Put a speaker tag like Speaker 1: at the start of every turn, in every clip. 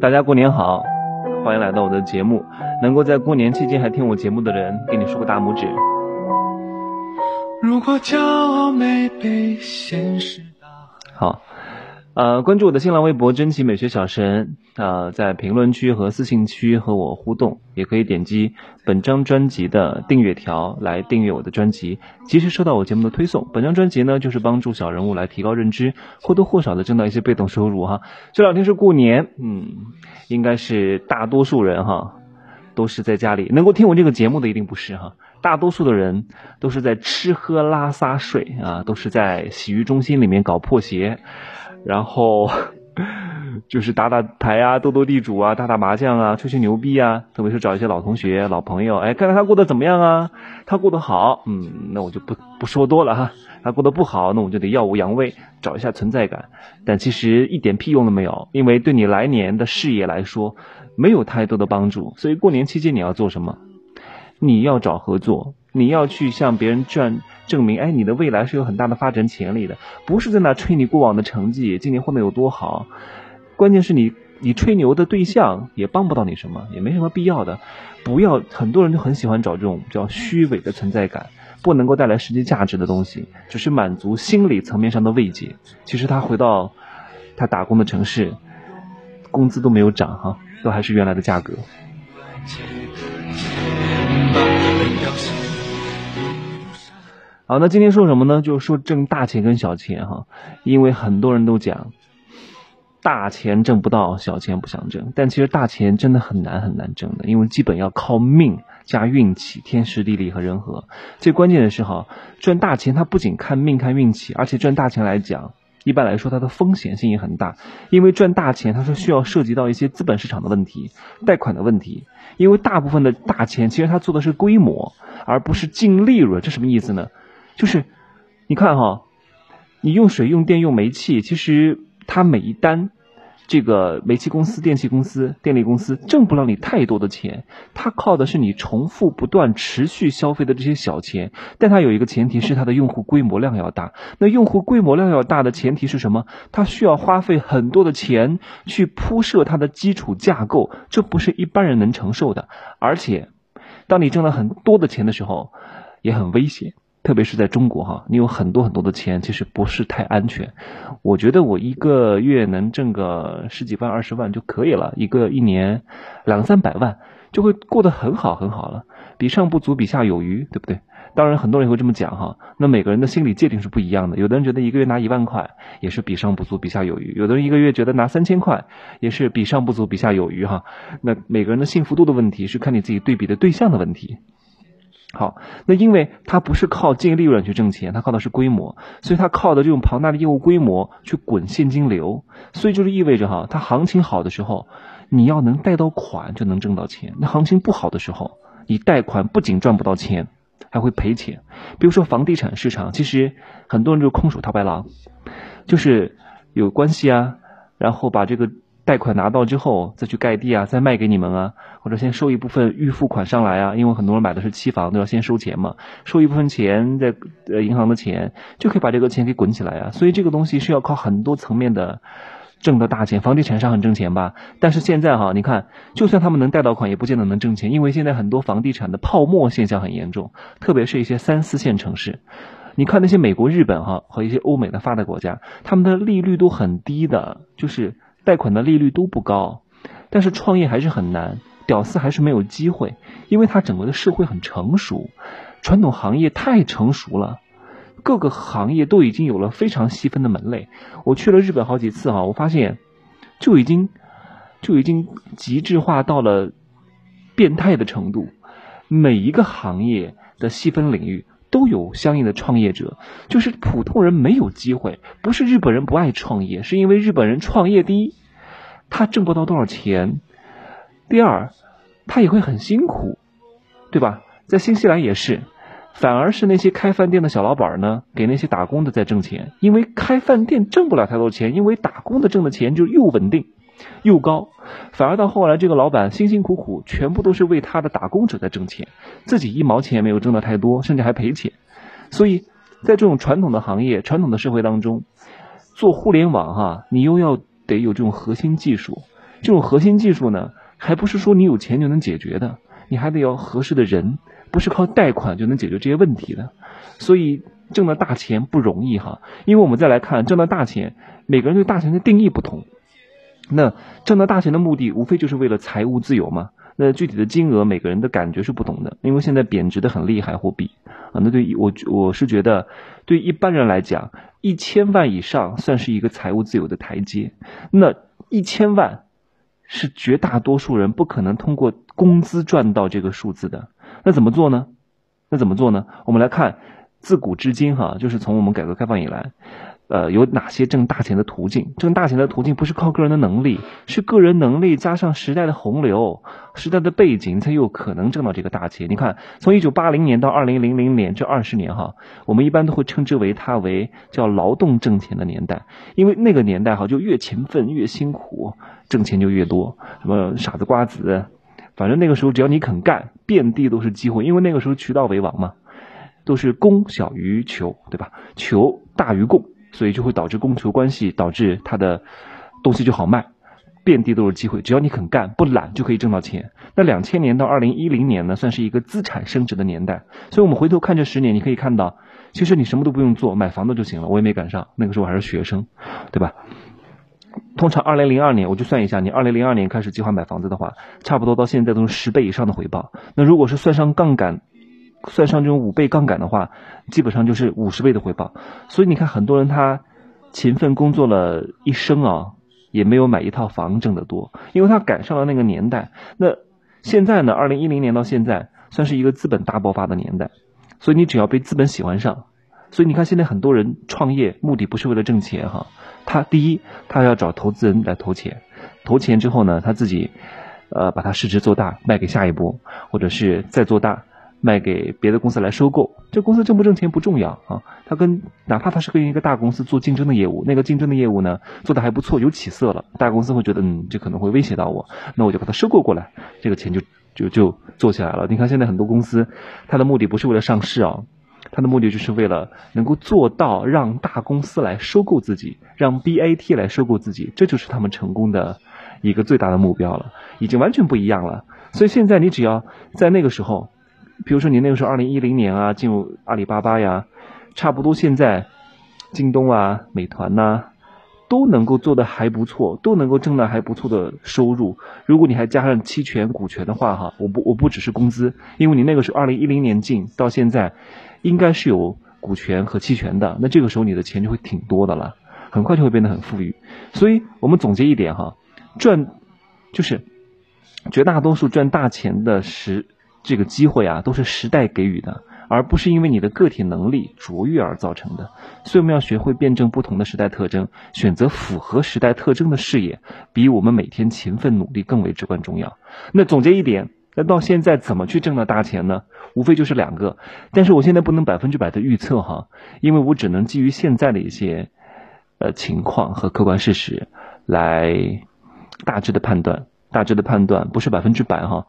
Speaker 1: 大家过年好，欢迎来到我的节目。能够在过年期间还听我节目的人，给你竖个大拇指。如果骄傲没被现实好。呃，关注我的新浪微博“真奇美学小神”，啊，在评论区和私信区和我互动，也可以点击本张专辑的订阅条来订阅我的专辑，及时收到我节目的推送。本张专辑呢，就是帮助小人物来提高认知，或多或少的挣到一些被动收入哈。这两天是过年，嗯，应该是大多数人哈，都是在家里能够听我这个节目的一定不是哈，大多数的人都是在吃喝拉撒睡啊，都是在洗浴中心里面搞破鞋。然后就是打打牌啊，斗斗地主啊，打打麻将啊，吹吹牛逼啊，特别是找一些老同学、老朋友，哎，看看他过得怎么样啊？他过得好，嗯，那我就不不说多了哈。他过得不好，那我就得耀武扬威，找一下存在感。但其实一点屁用都没有，因为对你来年的事业来说，没有太多的帮助。所以过年期间你要做什么？你要找合作，你要去向别人赚。证明，哎，你的未来是有很大的发展潜力的，不是在那吹你过往的成绩，今年混的有多好。关键是你，你吹牛的对象也帮不到你什么，也没什么必要的。不要，很多人就很喜欢找这种叫虚伪的存在感，不能够带来实际价值的东西，只是满足心理层面上的慰藉。其实他回到他打工的城市，工资都没有涨哈，都还是原来的价格。好，那今天说什么呢？就是说挣大钱跟小钱哈，因为很多人都讲，大钱挣不到，小钱不想挣。但其实大钱真的很难很难挣的，因为基本要靠命加运气，天时地利和人和。最关键的是哈，赚大钱它不仅看命看运气，而且赚大钱来讲，一般来说它的风险性也很大，因为赚大钱它是需要涉及到一些资本市场的问题、贷款的问题。因为大部分的大钱其实它做的是规模，而不是净利润。这什么意思呢？就是，你看哈，你用水、用电、用煤气，其实它每一单，这个煤气公司、电气公司、电力公司挣不了你太多的钱，它靠的是你重复不断、持续消费的这些小钱。但它有一个前提是它的用户规模量要大。那用户规模量要大的前提是什么？它需要花费很多的钱去铺设它的基础架构，这不是一般人能承受的。而且，当你挣了很多的钱的时候，也很危险。特别是在中国哈，你有很多很多的钱，其实不是太安全。我觉得我一个月能挣个十几万、二十万就可以了，一个一年两三百万就会过得很好很好了，比上不足，比下有余，对不对？当然很多人会这么讲哈，那每个人的心理界定是不一样的。有的人觉得一个月拿一万块也是比上不足，比下有余；有的人一个月觉得拿三千块也是比上不足，比下有余哈。那每个人的幸福度的问题是看你自己对比的对象的问题。好，那因为它不是靠净利润去挣钱，它靠的是规模，所以它靠的这种庞大的业务规模去滚现金流，所以就是意味着哈，它行情好的时候，你要能贷到款就能挣到钱；那行情不好的时候，你贷款不仅赚不到钱，还会赔钱。比如说房地产市场，其实很多人就空手套白狼，就是有关系啊，然后把这个。贷款拿到之后，再去盖地啊，再卖给你们啊，或者先收一部分预付款上来啊，因为很多人买的是期房，都要先收钱嘛，收一部分钱在呃银行的钱，就可以把这个钱给滚起来啊。所以这个东西是要靠很多层面的挣的大钱。房地产商很挣钱吧？但是现在哈，你看，就算他们能贷到款，也不见得能挣钱，因为现在很多房地产的泡沫现象很严重，特别是一些三四线城市。你看那些美国、日本哈和一些欧美的发达国家，他们的利率都很低的，就是。贷款的利率都不高，但是创业还是很难，屌丝还是没有机会，因为他整个的社会很成熟，传统行业太成熟了，各个行业都已经有了非常细分的门类。我去了日本好几次哈，我发现就已经就已经极致化到了变态的程度，每一个行业的细分领域都有相应的创业者，就是普通人没有机会，不是日本人不爱创业，是因为日本人创业第一。他挣不到多少钱，第二，他也会很辛苦，对吧？在新西兰也是，反而是那些开饭店的小老板呢，给那些打工的在挣钱，因为开饭店挣不了太多钱，因为打工的挣的钱就又稳定又高，反而到后来这个老板辛辛苦苦全部都是为他的打工者在挣钱，自己一毛钱没有挣到太多，甚至还赔钱。所以在这种传统的行业、传统的社会当中，做互联网哈，你又要。得有这种核心技术。这种核心技术呢，还不是说你有钱就能解决的，你还得要合适的人，不是靠贷款就能解决这些问题的。所以挣到大钱不容易哈，因为我们再来看挣到大钱，每个人对大钱的定义不同。那挣到大钱的目的，无非就是为了财务自由嘛。那具体的金额，每个人的感觉是不同的，因为现在贬值的很厉害，货币啊。那对于我我是觉得，对一般人来讲，一千万以上算是一个财务自由的台阶。那一千万是绝大多数人不可能通过工资赚到这个数字的。那怎么做呢？那怎么做呢？我们来看，自古至今哈，就是从我们改革开放以来。呃，有哪些挣大钱的途径？挣大钱的途径不是靠个人的能力，是个人能力加上时代的洪流、时代的背景，才有可能挣到这个大钱。你看，从一九八零年到二零零零年这二十年哈，我们一般都会称之为它为叫劳动挣钱的年代，因为那个年代哈，就越勤奋越辛苦，挣钱就越多。什么傻子瓜子，反正那个时候只要你肯干，遍地都是机会，因为那个时候渠道为王嘛，都是供小于求，对吧？求大于供。所以就会导致供求关系，导致它的东西就好卖，遍地都是机会，只要你肯干不懒就可以挣到钱。那两千年到二零一零年呢，算是一个资产升值的年代。所以我们回头看这十年，你可以看到，其实你什么都不用做，买房子就行了。我也没赶上，那个时候我还是学生，对吧？通常二零零二年，我就算一下，你二零零二年开始计划买房子的话，差不多到现在都是十倍以上的回报。那如果是算上杠杆。算上这种五倍杠杆的话，基本上就是五十倍的回报。所以你看，很多人他勤奋工作了一生啊，也没有买一套房挣得多，因为他赶上了那个年代。那现在呢，二零一零年到现在算是一个资本大爆发的年代，所以你只要被资本喜欢上，所以你看现在很多人创业目的不是为了挣钱哈，他第一他要找投资人来投钱，投钱之后呢，他自己呃把它市值做大，卖给下一波，或者是再做大。卖给别的公司来收购，这公司挣不挣钱不重要啊。他跟哪怕他是跟一个大公司做竞争的业务，那个竞争的业务呢做的还不错，有起色了，大公司会觉得嗯这可能会威胁到我，那我就把它收购过来，这个钱就就就做起来了。你看现在很多公司，它的目的不是为了上市啊，它的目的就是为了能够做到让大公司来收购自己，让 BAT 来收购自己，这就是他们成功的一个最大的目标了，已经完全不一样了。所以现在你只要在那个时候。比如说你那个时候二零一零年啊进入阿里巴巴呀，差不多现在，京东啊、美团呐，都能够做的还不错，都能够挣到还不错的收入。如果你还加上期权、股权的话，哈，我不我不只是工资，因为你那个时候二零一零年进到现在，应该是有股权和期权的，那这个时候你的钱就会挺多的了，很快就会变得很富裕。所以我们总结一点哈，赚就是绝大多数赚大钱的时。这个机会啊，都是时代给予的，而不是因为你的个体能力卓越而造成的。所以我们要学会辩证不同的时代特征，选择符合时代特征的事业，比我们每天勤奋努力更为至关重要。那总结一点，那到现在怎么去挣到大钱呢？无非就是两个，但是我现在不能百分之百的预测哈，因为我只能基于现在的一些呃情况和客观事实来大致的判断，大致的判断不是百分之百哈。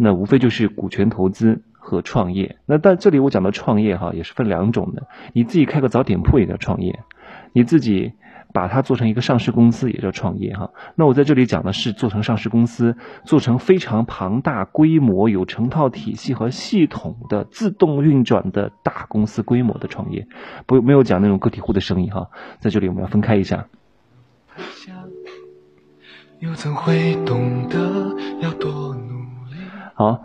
Speaker 1: 那无非就是股权投资和创业。那但这里我讲的创业哈，也是分两种的。你自己开个早点铺也叫创业，你自己把它做成一个上市公司也叫创业哈。那我在这里讲的是做成上市公司，做成非常庞大规模、有成套体系和系统的自动运转的大公司规模的创业，不没有讲那种个体户的生意哈。在这里我们要分开一下。又怎会懂得要多好，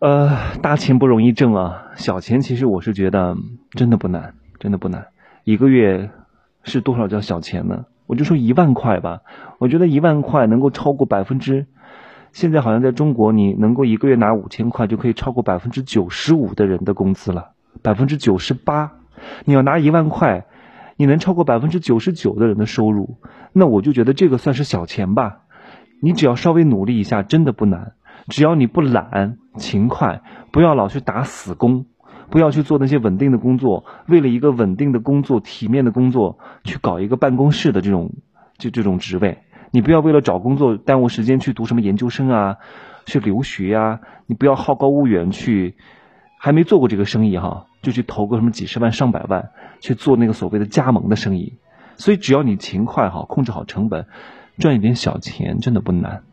Speaker 1: 呃，大钱不容易挣啊，小钱其实我是觉得真的不难，真的不难。一个月是多少叫小钱呢？我就说一万块吧，我觉得一万块能够超过百分之，现在好像在中国，你能够一个月拿五千块就可以超过百分之九十五的人的工资了，百分之九十八，你要拿一万块，你能超过百分之九十九的人的收入，那我就觉得这个算是小钱吧。你只要稍微努力一下，真的不难。只要你不懒、勤快，不要老去打死工，不要去做那些稳定的工作，为了一个稳定的工作、体面的工作去搞一个办公室的这种就这种职位，你不要为了找工作耽误时间去读什么研究生啊，去留学呀，你不要好高骛远去，还没做过这个生意哈，就去投个什么几十万、上百万去做那个所谓的加盟的生意，所以只要你勤快哈，控制好成本，赚一点小钱真的不难，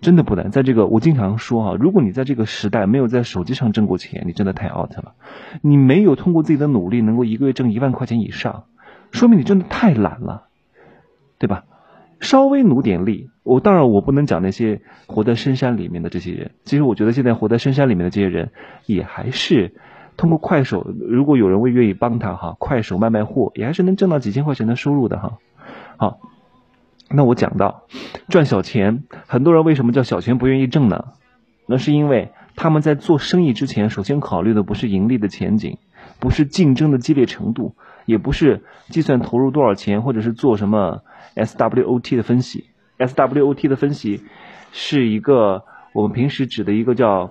Speaker 1: 真的不难。在这个我经常说哈，如果你在这个时代没有在手机上挣过钱，你真的太 out 了。你没有通过自己的努力能够一个月挣一万块钱以上，说明你真的太懒了，对吧？稍微努点力，我当然我不能讲那些活在深山里面的这些人。其实我觉得现在活在深山里面的这些人，也还是通过快手，如果有人会愿意帮他哈，快手卖卖货，也还是能挣到几千块钱的收入的哈。好，那我讲到赚小钱，很多人为什么叫小钱不愿意挣呢？那是因为他们在做生意之前，首先考虑的不是盈利的前景，不是竞争的激烈程度，也不是计算投入多少钱，或者是做什么。SWOT 的分析，SWOT 的分析是一个我们平时指的一个叫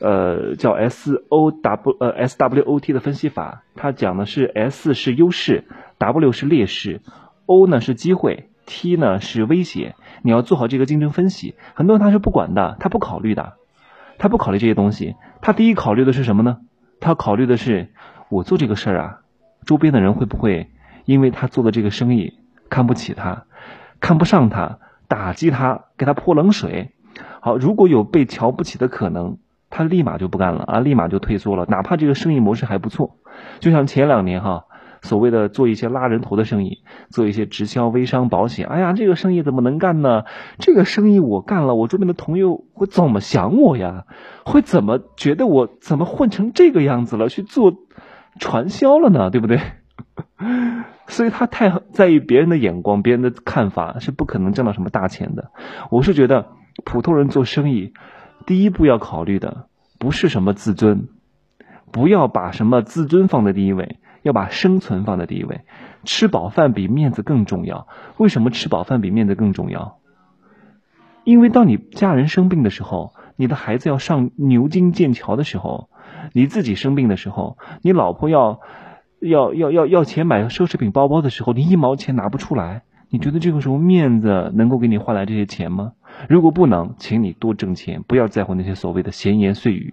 Speaker 1: 呃叫 SOW 呃 SWOT 的分析法，它讲的是 S 是优势，W 是劣势，O 呢是机会，T 呢是威胁。你要做好这个竞争分析。很多人他是不管的，他不考虑的，他不考虑这些东西。他第一考虑的是什么呢？他考虑的是我做这个事儿啊，周边的人会不会因为他做的这个生意。看不起他，看不上他，打击他，给他泼冷水。好，如果有被瞧不起的可能，他立马就不干了啊，立马就退缩了。哪怕这个生意模式还不错，就像前两年哈，所谓的做一些拉人头的生意，做一些直销、微商、保险。哎呀，这个生意怎么能干呢？这个生意我干了，我周边的朋友会怎么想我呀？会怎么觉得我怎么混成这个样子了？去做传销了呢？对不对？所以他太在意别人的眼光、别人的看法，是不可能挣到什么大钱的。我是觉得，普通人做生意，第一步要考虑的不是什么自尊，不要把什么自尊放在第一位，要把生存放在第一位。吃饱饭比面子更重要。为什么吃饱饭比面子更重要？因为当你家人生病的时候，你的孩子要上牛津、剑桥的时候，你自己生病的时候，你老婆要。要要要要钱买奢侈品包包的时候，你一毛钱拿不出来，你觉得这个时候面子能够给你换来这些钱吗？如果不能，请你多挣钱，不要在乎那些所谓的闲言碎语，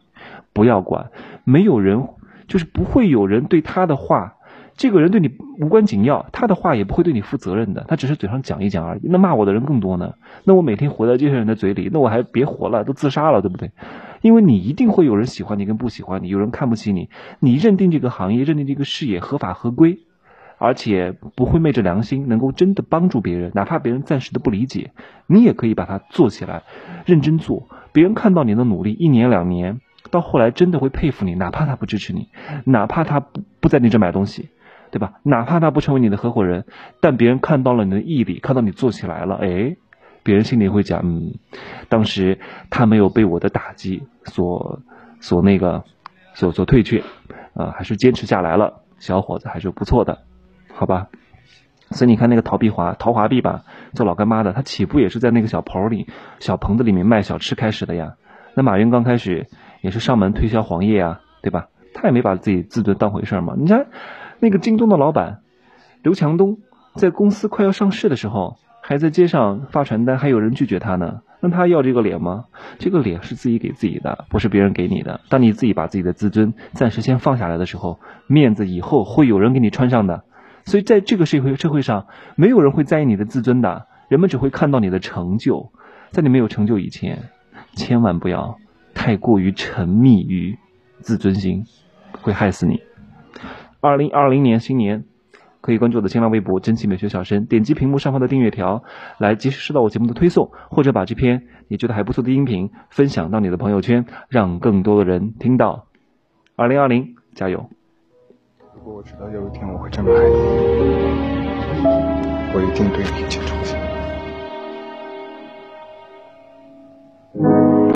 Speaker 1: 不要管，没有人就是不会有人对他的话，这个人对你无关紧要，他的话也不会对你负责任的，他只是嘴上讲一讲而已。那骂我的人更多呢，那我每天活在这些人的嘴里，那我还别活了，都自杀了，对不对？因为你一定会有人喜欢你跟不喜欢你，有人看不起你。你认定这个行业、认定这个事业合法合规，而且不会昧着良心，能够真的帮助别人，哪怕别人暂时的不理解，你也可以把它做起来，认真做。别人看到你的努力，一年两年，到后来真的会佩服你，哪怕他不支持你，哪怕他不不在你这买东西，对吧？哪怕他不成为你的合伙人，但别人看到了你的毅力，看到你做起来了，哎。别人心里会讲，嗯，当时他没有被我的打击所所那个所所退却，啊，还是坚持下来了，小伙子还是不错的，好吧？所以你看那个陶碧华、陶华碧吧，做老干妈的，他起步也是在那个小棚里、小棚子里面卖小吃开始的呀。那马云刚开始也是上门推销黄页啊，对吧？他也没把自己自尊当回事嘛。你看那个京东的老板刘强东，在公司快要上市的时候。还在街上发传单，还有人拒绝他呢。那他要这个脸吗？这个脸是自己给自己的，不是别人给你的。当你自己把自己的自尊暂时先放下来的时候，面子以后会有人给你穿上的。所以在这个社会社会上，没有人会在意你的自尊的，人们只会看到你的成就。在你没有成就以前，千万不要太过于沉迷于自尊心，会害死你。二零二零年新年。可以关注我的新浪微博“真奇美学小生”，点击屏幕上方的订阅条，来及时收到我节目的推送，或者把这篇你觉得还不错的音频分享到你的朋友圈，让更多的人听到。二零二零，加油！
Speaker 2: 如果我知道有一天我会这么爱你，我一定对你一见钟情。